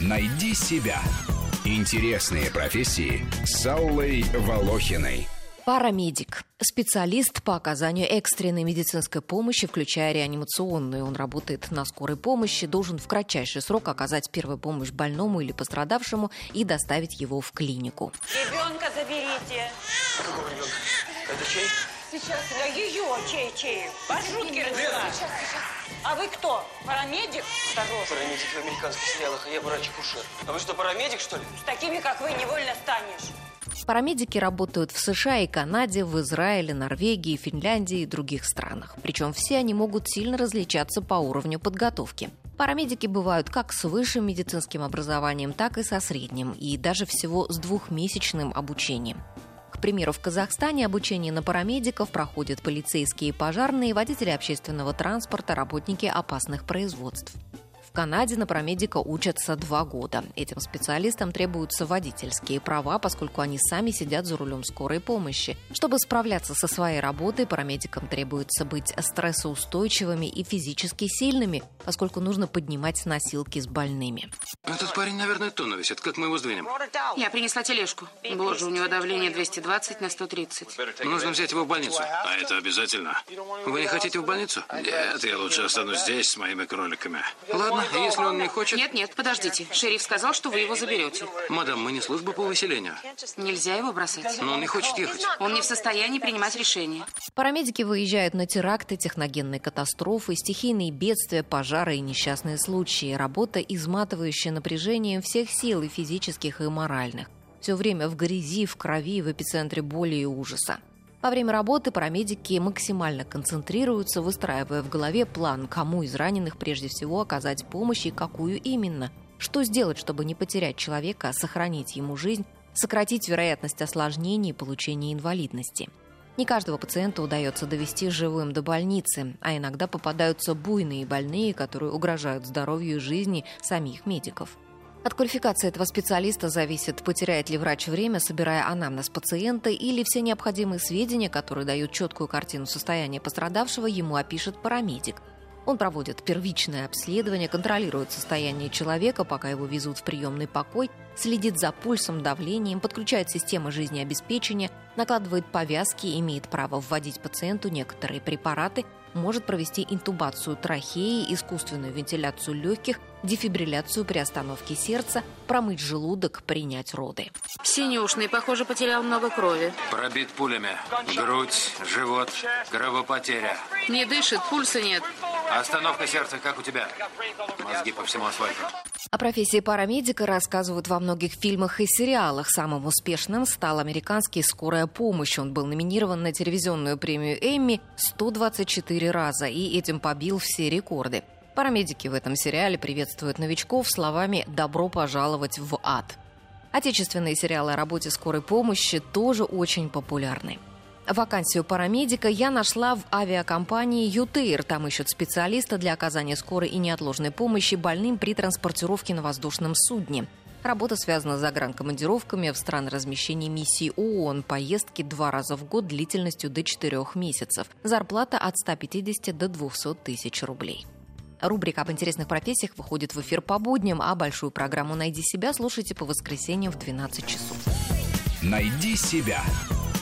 Найди себя. Интересные профессии с Аллой Волохиной. Парамедик – специалист по оказанию экстренной медицинской помощи, включая реанимационную. Он работает на скорой помощи, должен в кратчайший срок оказать первую помощь больному или пострадавшему и доставить его в клинику. Ребенка заберите. Какого ребенка? Это чей? Сейчас. Да ее, чей, чей. Маршрутки развела. А вы кто? Парамедик? Осторожно. Парамедик в американских сериалах, а я врач-акушер. А вы что, парамедик, что ли? С такими, как вы, невольно станешь. Парамедики работают в США и Канаде, в Израиле, Норвегии, Финляндии и других странах. Причем все они могут сильно различаться по уровню подготовки. Парамедики бывают как с высшим медицинским образованием, так и со средним, и даже всего с двухмесячным обучением. Примеру, в Казахстане обучение на парамедиков проходят полицейские и пожарные, водители общественного транспорта, работники опасных производств. В Канаде на парамедика учатся два года. Этим специалистам требуются водительские права, поскольку они сами сидят за рулем скорой помощи. Чтобы справляться со своей работой, парамедикам требуется быть стрессоустойчивыми и физически сильными, поскольку нужно поднимать носилки с больными. Этот парень, наверное, тонну весит. Как мы его сдвинем? Я принесла тележку. Боже, у него давление 220 на 130. Нужно взять его в больницу. А это обязательно. Вы не хотите в больницу? Нет, я лучше останусь здесь с моими кроликами. Ладно, если он не хочет... Нет, нет, подождите. Шериф сказал, что вы его заберете. Мадам, мы не служба по выселению. Нельзя его бросать. Но он не хочет ехать. Он не в состоянии принимать решения. Парамедики выезжают на теракты, техногенные катастрофы, стихийные бедствия, пожары и несчастные случаи. Работа, изматывающая напряжением всех сил и физических, и моральных. Все время в грязи, в крови, в эпицентре боли и ужаса. Во время работы парамедики максимально концентрируются, выстраивая в голове план, кому из раненых прежде всего оказать помощь и какую именно. Что сделать, чтобы не потерять человека, сохранить ему жизнь, сократить вероятность осложнений и получения инвалидности. Не каждого пациента удается довести живым до больницы, а иногда попадаются буйные больные, которые угрожают здоровью и жизни самих медиков. От квалификации этого специалиста зависит, потеряет ли врач время, собирая анамнез пациента, или все необходимые сведения, которые дают четкую картину состояния пострадавшего, ему опишет парамедик. Он проводит первичное обследование, контролирует состояние человека, пока его везут в приемный покой, следит за пульсом, давлением, подключает системы жизнеобеспечения, накладывает повязки, имеет право вводить пациенту некоторые препараты, может провести интубацию трахеи, искусственную вентиляцию легких, дефибрилляцию при остановке сердца, промыть желудок, принять роды. Синюшный, похоже, потерял много крови. Пробит пулями. Грудь, живот, кровопотеря. Не дышит, пульса нет. Остановка сердца, как у тебя? Мозги по всему асфальту. О профессии парамедика рассказывают во многих фильмах и сериалах. Самым успешным стал американский «Скорая помощь». Он был номинирован на телевизионную премию «Эмми» 124 раза и этим побил все рекорды. Парамедики в этом сериале приветствуют новичков словами «добро пожаловать в ад». Отечественные сериалы о работе скорой помощи тоже очень популярны. Вакансию парамедика я нашла в авиакомпании «Ютейр». Там ищут специалиста для оказания скорой и неотложной помощи больным при транспортировке на воздушном судне. Работа связана с загранкомандировками в страны размещения миссии ООН, поездки два раза в год длительностью до четырех месяцев. Зарплата от 150 до 200 тысяч рублей. Рубрика об интересных профессиях выходит в эфир по будням, а большую программу «Найди себя» слушайте по воскресеньям в 12 часов. Найди себя.